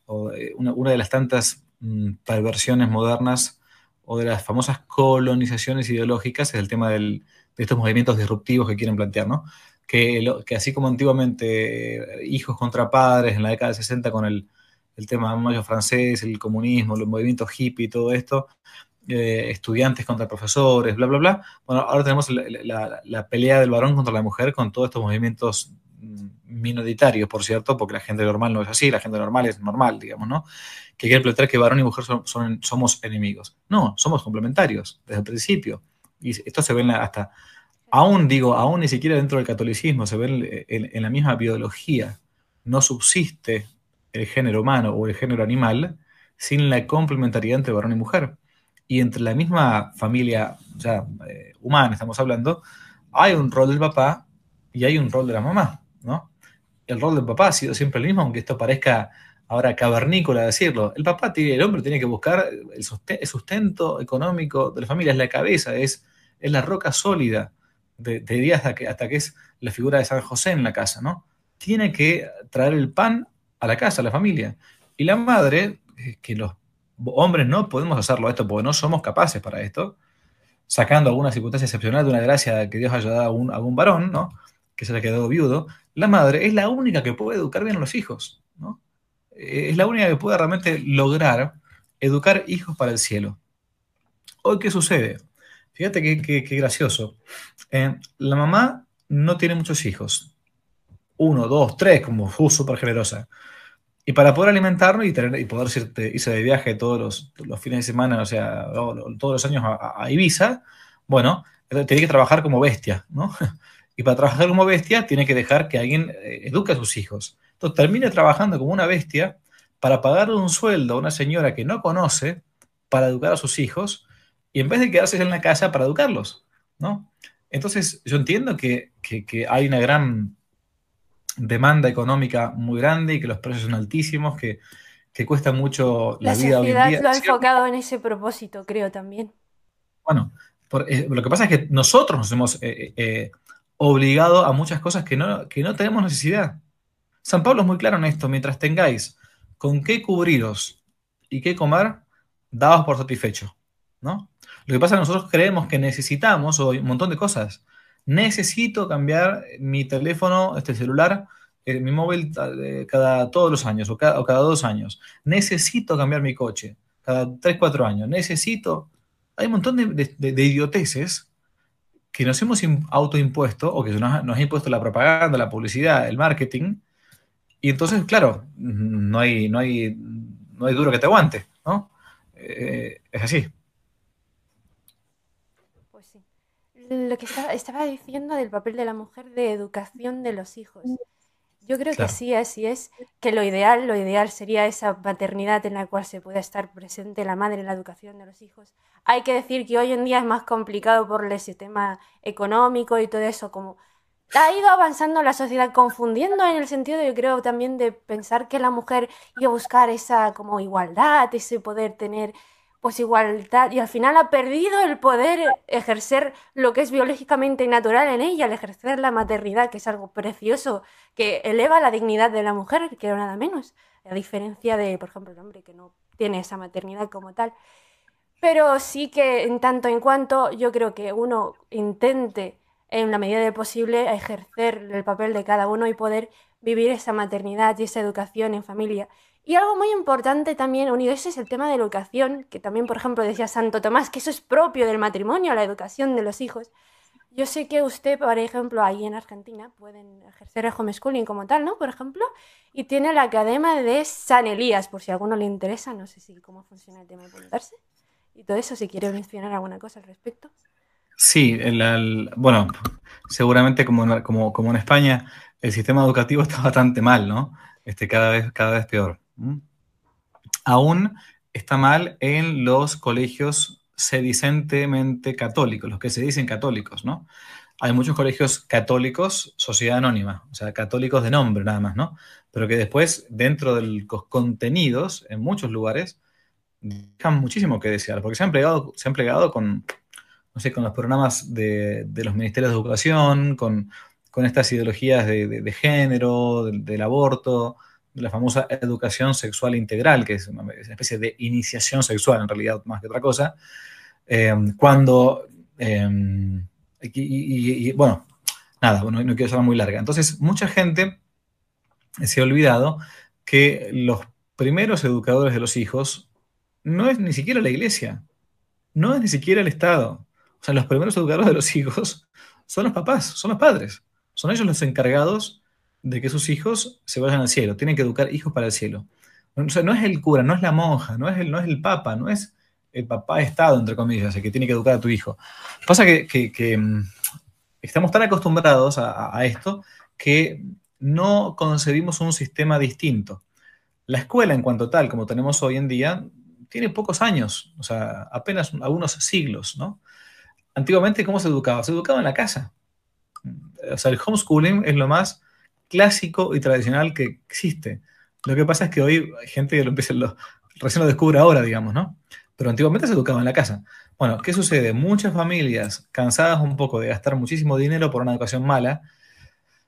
o, eh, una, de las tantas mm, perversiones modernas o de las famosas colonizaciones ideológicas es el tema de estos movimientos disruptivos que quieren plantear, ¿no? que, así como antiguamente eh, hijos contra padres en la década del 60 con el, tema mayo francés, el comunismo, los movimientos hippie y todo esto, eh, estudiantes contra profesores, bla, bla, bla. Bueno, ahora tenemos la, pelea del varón contra la mujer con todos estos movimientos mm, minoritarios, por cierto, porque la gente normal no es así, la gente normal es normal, digamos, ¿no? Que quieren plantear que varón y mujer son, somos enemigos. No, somos complementarios desde el principio. Y esto se ve hasta aún digo, aún ni siquiera dentro del catolicismo se ve en, la misma biología, no subsiste el género humano o el género animal sin la complementariedad entre varón y mujer. Y entre la misma familia eh, humana, estamos hablando, hay un rol del papá y hay un rol de la mamá, ¿no? El rol del papá ha sido siempre el mismo, aunque esto parezca ahora cavernícola decirlo. El papá, el hombre tiene que buscar el sustento económico de la familia, es la cabeza, es, es la roca sólida de, de hasta que, hasta que es la figura de San José en la casa, ¿no? Tiene que traer el pan a la casa, a la familia. Y la madre, eh, que los hombres no podemos hacerlo esto porque no somos capaces para esto, sacando alguna circunstancia excepcional de una gracia que Dios haya dado a un, a un varón, ¿no? Que se haya quedado viudo, la madre es la única que puede educar bien a los hijos, es la única que puede realmente lograr educar hijos para el cielo. Hoy, ¿qué sucede? Fíjate qué, gracioso. Eh, la mamá no tiene muchos hijos. Uno, dos, tres, como fue súper generosa. Y para poder alimentarlo y, tener, y poder irse, de viaje todos los, fines de semana, o sea, todos los años a, Ibiza, bueno, tiene que trabajar como bestia, ¿no? Y para trabajar como bestia tiene que dejar que alguien eh, eduque a sus hijos. Entonces termina trabajando como una bestia para pagarle un sueldo a una señora que no conoce para educar a sus hijos y en vez de quedarse en la casa para educarlos, ¿no? Entonces, yo entiendo que, hay una gran demanda económica muy grande y que los precios son altísimos, que, cuesta mucho la, vida hoy en día. lo ha enfocado en ese propósito, creo también. Bueno, eh, lo que pasa es que nosotros nos hemos eh, eh, obligado a muchas cosas que no, que no tenemos necesidad. San Pablo es muy claro en esto, mientras tengáis con qué cubriros y qué comer, daos por satisfecho, ¿no? Lo que pasa es que nosotros creemos que necesitamos un montón de cosas. Necesito cambiar mi teléfono, este celular, eh, mi móvil eh, cada todos los años o cada, dos años. Necesito cambiar mi coche cada tres, cuatro años. Necesito. Hay un montón de, idioteces que nos hemos autoimpuesto o que nos, nos ha impuesto la propaganda, la publicidad, el marketing. Y entonces, claro, no hay, no hay, no hay duro que te aguante, ¿no? Eh, es así. lo que estaba, diciendo del papel de la mujer de educación de los hijos. Yo creo que sí, así es, que lo ideal, lo ideal sería esa paternidad en la cual se pueda estar presente la madre en la educación de los hijos. Hay que decir que hoy en día es más complicado por el sistema económico y todo eso, como ha ido avanzando la sociedad, confundiendo en el sentido, yo creo, también de pensar que la mujer iba a buscar esa como igualdad, ese poder tener pues igualdad y al final ha perdido el poder ejercer lo que es biológicamente natural en ella, el ejercer la maternidad, que es algo precioso, que eleva la dignidad de la mujer, que nada menos, a diferencia de, por ejemplo, el hombre que no tiene esa maternidad como tal. Pero sí que en tanto en cuanto yo creo que uno intente en la medida de posible ejercer el papel de cada uno y poder vivir esa maternidad y esa educación en familia. Y algo muy importante también, unido ese es el tema de educación, que también, por ejemplo, decía Santo Tomás, que eso es propio del matrimonio, la educación de los hijos. Yo sé que usted, por ejemplo, ahí en Argentina pueden ejercer el homeschooling como tal, ¿no? Por ejemplo, y tiene la Academia de San Elías, por si a alguno le interesa, no sé si cómo funciona el tema de apuntarse. Y todo eso, si quiere mencionar alguna cosa al respecto. Sí, bueno, seguramente como, como, como en España, el sistema educativo está bastante mal, ¿no? Este, cada, vez, cada vez peor. Aún está mal en los colegios sedicentemente católicos, los que se dicen católicos, ¿no? Hay muchos colegios católicos, sociedad anónima, o sea, católicos de nombre nada más, ¿no? Pero que después, dentro de los contenidos, en muchos lugares, dejan muchísimo que desear, porque se han plegado, se han con, no sé, con los programas de, los ministerios de educación, con, estas ideologías de, género, del aborto, la famosa educación sexual integral, que es una, especie de iniciación sexual en realidad más que otra cosa, eh, cuando, eh, y, bueno, nada, no, no quiero ser muy larga. Entonces, mucha gente se ha olvidado que los primeros educadores de los hijos no es ni siquiera la iglesia, no es ni siquiera el Estado. O sea, los primeros educadores de los hijos son los papás, son los padres. Son ellos los encargados de que sus hijos se vayan al cielo. Tienen que educar hijos para el cielo. No es el cura, no es la monja, no es el, no es el papa, no es el papá Estado, entre comillas, el que tiene que educar a tu hijo. Pasa que, mm, estamos tan acostumbrados a, esto que no concebimos un sistema distinto. La escuela en cuanto tal, como tenemos hoy en día, tiene pocos años, o sea, apenas algunos siglos, ¿no? Antiguamente, ¿cómo se educaba? Se educaba en la casa. O sea, el homeschooling es lo más clásico y tradicional que existe. Lo que pasa es que hoy hay gente que lo empieza, lo, recién lo descubre ahora, digamos, ¿no? Pero antiguamente se educaba en la casa. Bueno, ¿qué sucede? Muchas familias cansadas un poco de gastar muchísimo dinero por una educación mala,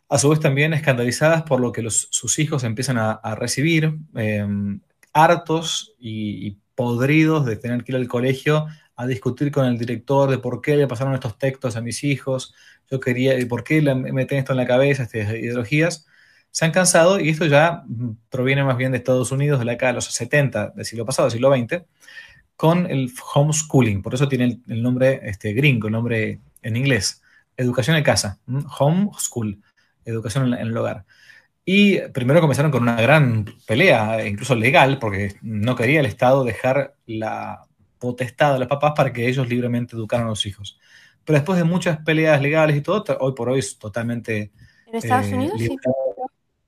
a su vez también escandalizadas por lo que sus hijos empiezan a, recibir, em, hartos y, podridos de tener que ir al colegio a discutir con el director de por qué le pasaron estos textos a mis hijos, yo quería, ¿por qué le meten esto en la cabeza, estas ideologías? Se han cansado y esto ya proviene más bien de Estados Unidos, de la década de los 70 del siglo pasado, del siglo XX, con el homeschooling. Por eso tiene el, nombre este, gringo, el nombre en inglés. Educación en casa, homeschool, educación en, el hogar. Y primero comenzaron con una gran pelea, incluso legal, porque no quería el Estado dejar la potestad de los papás para que ellos libremente educaran a los hijos pero después de muchas peleas legales y todo, hoy por hoy es totalmente... ¿En Estados eh, Unidos? Sí. En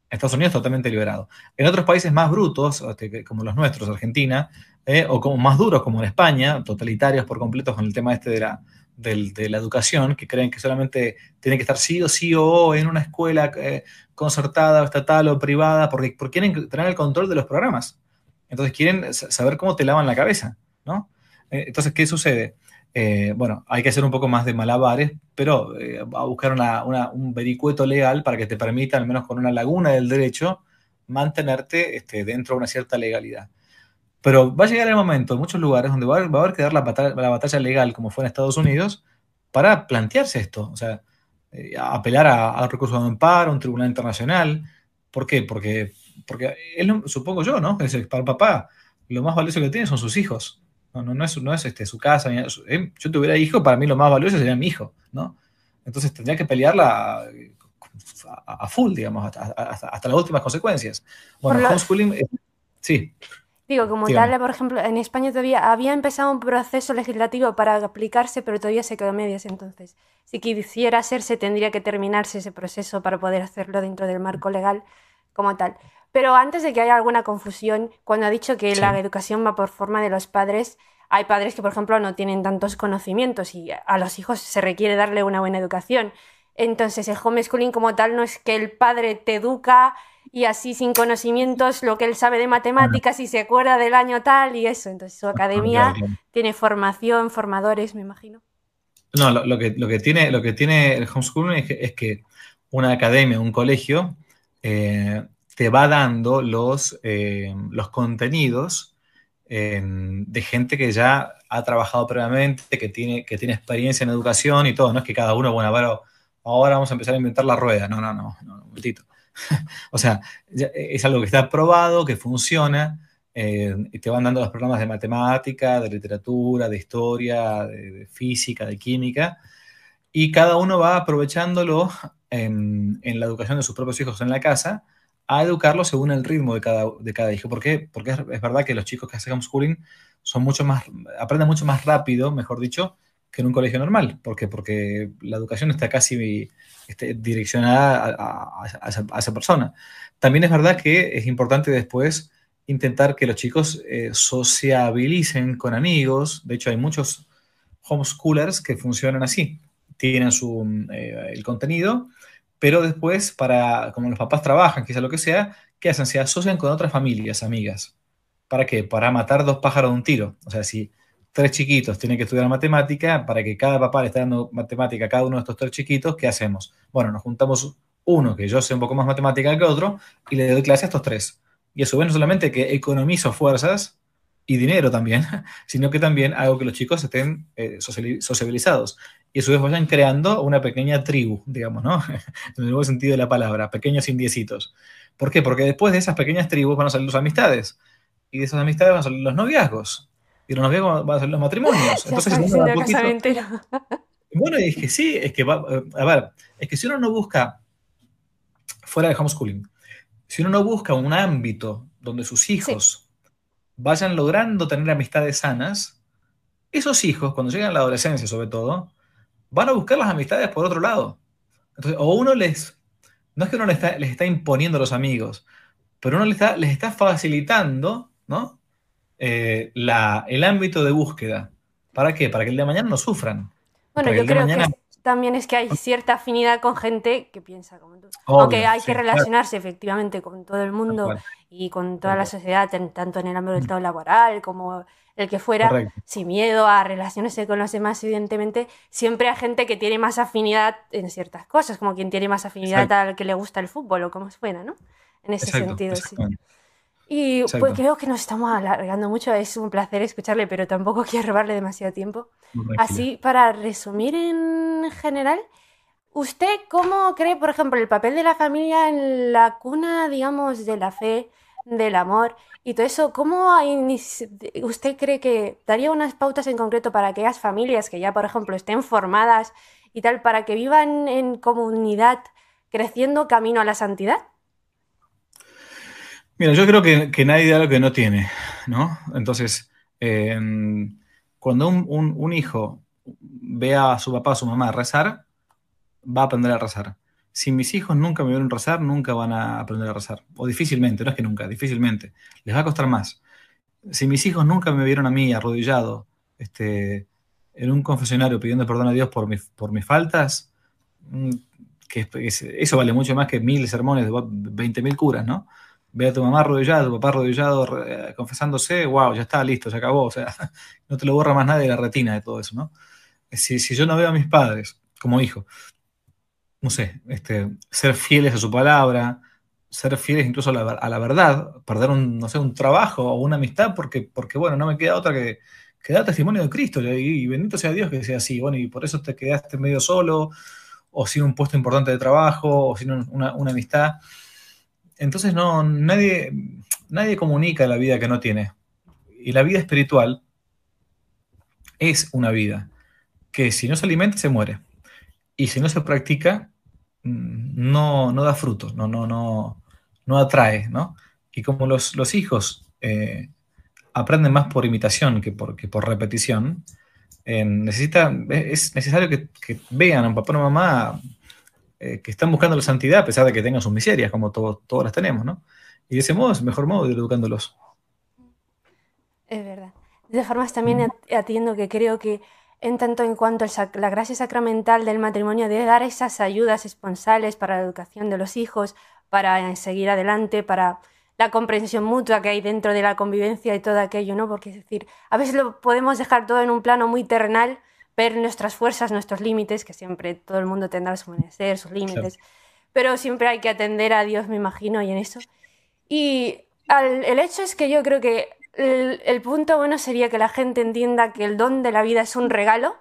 Estados Unidos totalmente liberado. En otros países más brutos, este, como los nuestros, Argentina, eh, o como más duros, como en España, totalitarios por completo con el tema este de la, de, la educación, que creen que solamente tiene que estar sí o sí o en una escuela eh, concertada, estatal o privada, porque, porque quieren tener el control de los programas. Entonces quieren saber cómo te lavan la cabeza, ¿no? Entonces, ¿qué sucede? Eh, bueno, hay que hacer un poco más de malabares, pero eh, a buscar un vericueto legal para que te permita, al menos con una laguna del derecho, mantenerte este, dentro de una cierta legalidad. Pero va a llegar el momento en muchos lugares donde va a, haber que dar la batalla, legal, como fue en Estados Unidos, para plantearse esto. O sea, eh, apelar a, recursos de amparo, a un tribunal internacional. ¿Por qué? Porque, porque supongo yo, ¿no? Es, para el papá, lo más valioso que tiene son sus hijos. No, no, no es, no es este, su casa. Eh, yo tuviera hijo, para mí lo más valioso sería mi hijo, ¿no? Entonces tendría que pelearla a, full, digamos, hasta, las últimas consecuencias. Bueno, homeschooling, eh, sí. Digo, como tal, por ejemplo, en España todavía había empezado un proceso legislativo para aplicarse, pero todavía se quedó a medias. Entonces, si quisiera hacerse, tendría que terminarse ese proceso para poder hacerlo dentro del marco legal como tal. Pero antes de que haya alguna confusión, cuando ha dicho que la educación va por forma de los padres, hay padres que, por ejemplo, no tienen tantos conocimientos y a los hijos se requiere darle una buena educación. Entonces, el homeschooling como tal no es que el padre te educa y así sin conocimientos lo que él sabe de matemáticas y se acuerda del año tal y eso. Entonces su academia tiene formación, formadores, me imagino. No, lo, que, lo, que, tiene, lo que tiene el homeschooling es que, una academia, un colegio, eh, te va dando los, eh, los contenidos de gente que ya ha trabajado previamente, que tiene, que tiene experiencia en educación y todo. No es que cada uno, bueno, ahora vamos a empezar a inventar la rueda. No, no, no, no un momentito. o sea, es algo que está probado, que funciona, eh, y te van dando los programas de matemática, de literatura, de historia, de, física, de química, y cada uno va aprovechándolo en, en, la educación de sus propios hijos en la casa a educarlo según el ritmo de cada, de cada hijo. ¿Por qué? Porque es, verdad que los chicos que hacen homeschooling son mucho más, aprenden mucho más rápido, mejor dicho, que en un colegio normal. ¿Por qué? Porque la educación está casi este, direccionada a, esa, persona. También es verdad que es importante después intentar que los chicos eh, sociabilicen con amigos. De hecho, hay muchos homeschoolers que funcionan así. Tienen su, eh, el contenido pero después, para, como los papás trabajan, quizá lo que sea, ¿qué hacen? Se asocian con otras familias, amigas. ¿Para qué? Para matar dos pájaros de un tiro. O sea, si tres chiquitos tienen que estudiar matemática, para que cada papá le esté dando matemática a cada uno de estos tres chiquitos, ¿qué hacemos? Bueno, nos juntamos uno que yo sé un poco más matemática que otro y le doy clase a estos tres. Y a su no solamente que economizo fuerzas y dinero también, sino que también hago que los chicos estén eh, sociabilizados y a su vez vayan creando una pequeña tribu, digamos, ¿no? en el buen sentido de la palabra, pequeños indiecitos. ¿Por qué? Porque después de esas pequeñas tribus van a salir las amistades, y de esas amistades van a salir los noviazgos, y los noviazgos van a salir los matrimonios. Entonces, bueno, y es que sí, es que, va, eh, a ver, es que si uno no busca, fuera de homeschooling, si uno no busca un ámbito donde sus hijos vayan logrando tener amistades sanas, esos hijos, cuando llegan a la adolescencia sobre todo, van a buscar las amistades por otro lado. Entonces, o uno les, no es que uno les está, les está imponiendo a los amigos, pero uno les está, les está facilitando, ¿no? Eh, la, el ámbito de búsqueda. ¿Para qué? Para que el de mañana no sufran. Bueno, yo creo que también es que hay cierta afinidad con gente que piensa como tú. Aunque hay que relacionarse efectivamente con todo el mundo y con toda la sociedad, tanto en el ámbito mm. laboral como el que fuera, sin miedo a relacionarse con los demás, evidentemente, siempre hay gente que tiene más afinidad en ciertas cosas, como quien tiene más afinidad al que le gusta el fútbol o como fuera, ¿no? En ese sentido, sí. Y pues creo que nos estamos alargando mucho, es un placer escucharle, pero tampoco quiero robarle demasiado tiempo. Así, para resumir en general, ¿usted cómo cree, por ejemplo, el papel de la familia en la cuna, digamos, de la fe, del amor y todo eso? ¿Cómo usted cree que daría unas pautas en concreto para aquellas familias que ya, por ejemplo, estén formadas y tal, para que vivan en comunidad creciendo camino a la santidad? Mira, yo creo que, nadie da lo que no tiene, ¿no? Entonces, em, cuando un, hijo ve a su papá o su mamá rezar, va a aprender a rezar. Si mis hijos nunca me vieron rezar, nunca van a aprender a rezar. O difícilmente, no es que nunca, difícilmente. Les va a costar más. Si mis hijos nunca me vieron a mí arrodillado este, en un confesionario pidiendo perdón a Dios por, por mis faltas, mm, que, eso vale mucho más que mil sermones de 20.000 curas, ¿no? ve a tu mamá arrodillada, tu papá arrodillado, eh, confesándose, wow, ya está, listo, se acabó. O sea, no te lo borra más nadie de la retina de todo eso, ¿no? Si, si yo no veo a mis padres como hijo, no sé, este, ser fieles a su palabra, ser fieles incluso a la, verdad, perder un, no sé, un trabajo o una amistad, porque, porque bueno, no me queda otra que, dar testimonio de Cristo, y, bendito sea Dios que sea así, bueno, y por eso te quedaste medio solo, o sin un puesto importante de trabajo, o sin una, una amistad. Entonces no, nadie, nadie comunica la vida que no tiene. Y la vida espiritual es una vida que si no se alimenta se muere. Y si no se practica, no, no da fruto, no, no, no, no atrae, ¿no? Y como los, hijos eh, aprenden más por imitación que por, por repetición, eh, necesita, es necesario que, que, vean a un papá o una mamá eh, que están buscando la santidad a pesar de que tengan sus miserias, como todos todas las tenemos, ¿no? Y de ese modo es el mejor modo de ir educándolos. Es verdad. De todas formas, también atiendo que creo que en tanto en cuanto la gracia sacramental del matrimonio debe dar esas ayudas esponsales para la educación de los hijos, para seguir adelante, para la comprensión mutua que hay dentro de la convivencia y todo aquello, ¿no? Porque es decir, a veces lo podemos dejar todo en un plano muy terrenal, ver nuestras fuerzas, nuestros límites, que siempre todo el mundo tendrá su amanecer, sus límites, pero siempre hay que atender a Dios, me imagino, y en eso. Y el hecho es que yo creo que el, punto bueno sería que la gente entienda que el don de la vida es un regalo,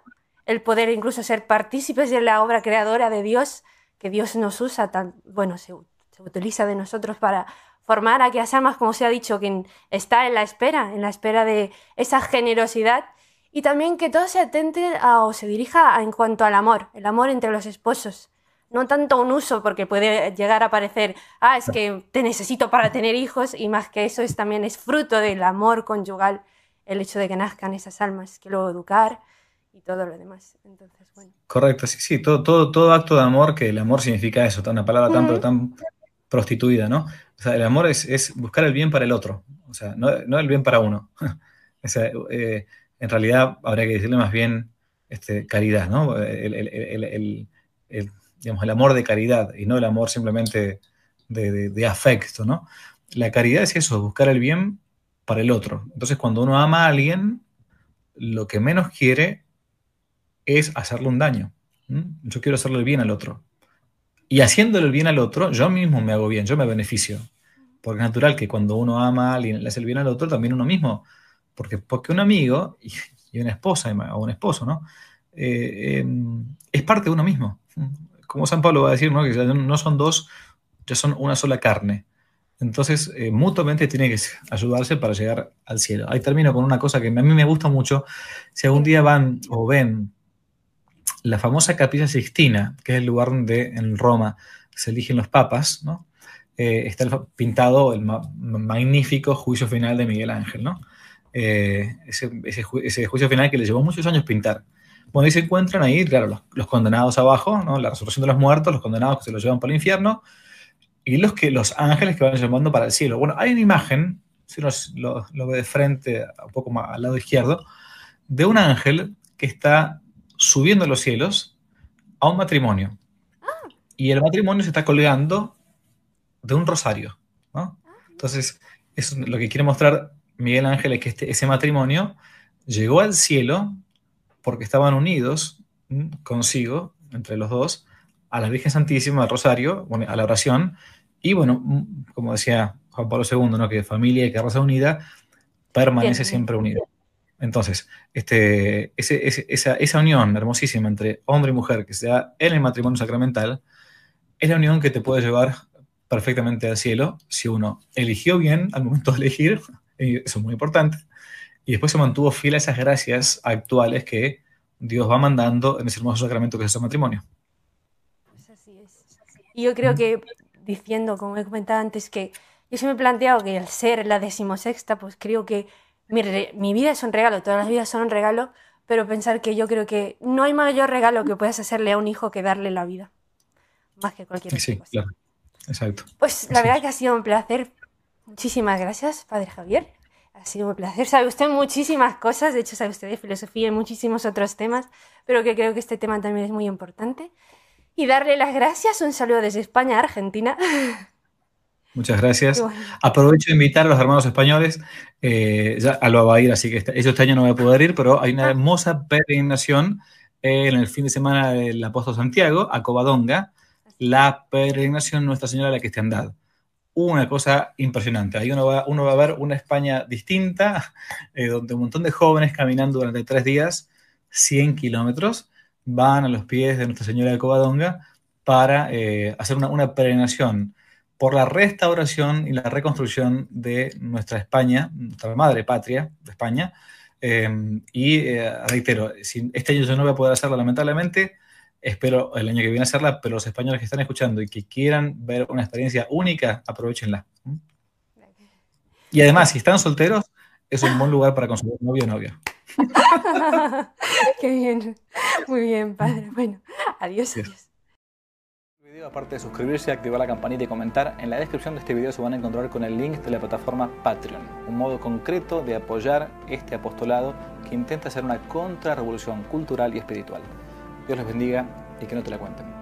el poder incluso ser partícipes de la obra creadora de Dios, que Dios nos usa, tan, bueno, se, se utiliza de nosotros para formar a aquellas almas, como se ha dicho, que está en la espera, en la espera de esa generosidad y también que todo se atente o se dirija en cuanto al amor, el amor entre los esposos. No tanto un uso, porque puede llegar a parecer, ah, es que te necesito para tener hijos, y más que eso es también es fruto del amor conyugal, el hecho de que nazcan esas almas, que luego educar y todo lo demás. Entonces, bueno. Correcto, sí, sí, todo, todo, todo acto de amor, que el amor significa eso, una palabra tan, pero tan prostituida, ¿no? O sea, el amor es, buscar el bien para el otro, o sea, no, el bien para uno. o sea, eh, en realidad habría que decirle más bien este, caridad, ¿no? El, digamos, el amor de caridad y no el amor simplemente de, afecto, ¿no? La caridad es eso, buscar el bien para el otro. Entonces, cuando uno ama a alguien, lo que menos quiere es hacerle un daño. Yo quiero hacerle el bien al otro. Y haciéndole el bien al otro, yo mismo me hago bien, yo me beneficio. Porque es natural que cuando uno ama a alguien, le hace el bien al otro, también uno mismo. Porque, porque un amigo y, una esposa o un esposo, ¿no? Eh, em, es parte de uno mismo. Como San Pablo va a decir, ¿no? Que no son dos, ya son una sola carne. Entonces, eh, mutuamente tiene que ayudarse para llegar al cielo. Ahí termino con una cosa que a mí me gusta mucho. Si algún día van o ven la famosa Capilla Sixtina, que es el lugar donde en Roma se eligen los papas. Eh, está pintado el magnífico juicio final de Miguel Ángel, ¿no? Eh, ese, juicio final que le llevó muchos años pintar. Bueno, ahí se encuentran ahí, claro, los, condenados abajo, ¿no? La resurrección de los muertos, los condenados que se los llevan para el infierno, y los, que, los ángeles que van llamando para el cielo. Bueno, hay una imagen, si uno lo, lo ve de frente, un poco más al lado izquierdo, de un ángel que está subiendo a los cielos a un matrimonio. Y el matrimonio se está colgando de un rosario. Entonces, eso, lo que quiere mostrar Miguel Ángel es que este, ese matrimonio llegó al cielo porque estaban unidos consigo, entre los dos, a la Virgen Santísima, al rosario, a la oración, y bueno, como decía Juan Pablo II, ¿no? que familia y que raza unida permanece siempre unida. Entonces, este, esa, unión hermosísima entre hombre y mujer que se da en el matrimonio sacramental es la unión que te puede llevar perfectamente al cielo si uno eligió bien al momento de elegir, eso es muy importante, y después se mantuvo fiel a esas gracias actuales que Dios va mandando en ese hermoso sacramento que es el matrimonio. Pues así es. Y yo creo que, diciendo, como he comentado antes, que yo se me he planteado que al ser la decimosexta, pues creo que mi, vida es un regalo, todas las vidas son un regalo, pero pensar que yo creo que no hay mayor regalo que puedas hacerle a un hijo que darle la vida, más que cualquier otra sí, Claro. Exacto. Pues la verdad que ha sido un placer. Muchísimas gracias, Padre Javier. Ha sido un placer. Sabe usted muchísimas cosas, de hecho sabe usted de filosofía y muchísimos otros temas, pero que creo que este tema también es muy importante. Y darle las gracias, un saludo desde España a Argentina. Muchas gracias. Aprovecho de invitar a los hermanos españoles. Eh, ya Alba va a ir, así que este, este año no voy a poder ir, pero hay una ah. hermosa peregrinación en el fin de semana del apóstol Santiago a Covadonga, la peregrinación Nuestra Señora de la Cristiandad. Una cosa impresionante. Ahí uno va, uno va a ver una España distinta, eh, donde un montón de jóvenes caminando durante tres días, 100 kilómetros, van a los pies de Nuestra Señora de Covadonga para eh, hacer una, una peregrinación por la restauración y la reconstrucción de nuestra España, nuestra madre patria de España. Em, y eh, reitero, este año yo no voy a poder hacerla lamentablemente, espero el año que viene hacerla, pero los españoles que están escuchando y que quieran ver una experiencia única, aprovechenla. Y además, si están solteros, es un buen lugar para conseguir novio o novia. Qué bien, muy bien, padre. Bueno, adiós. adiós aparte de suscribirse, activar la campanita y comentar, en la descripción de este video se van a encontrar con el link de la plataforma Patreon, un modo concreto de apoyar este apostolado que intenta hacer una contrarrevolución cultural y espiritual. Dios les bendiga y que no te la cuenten.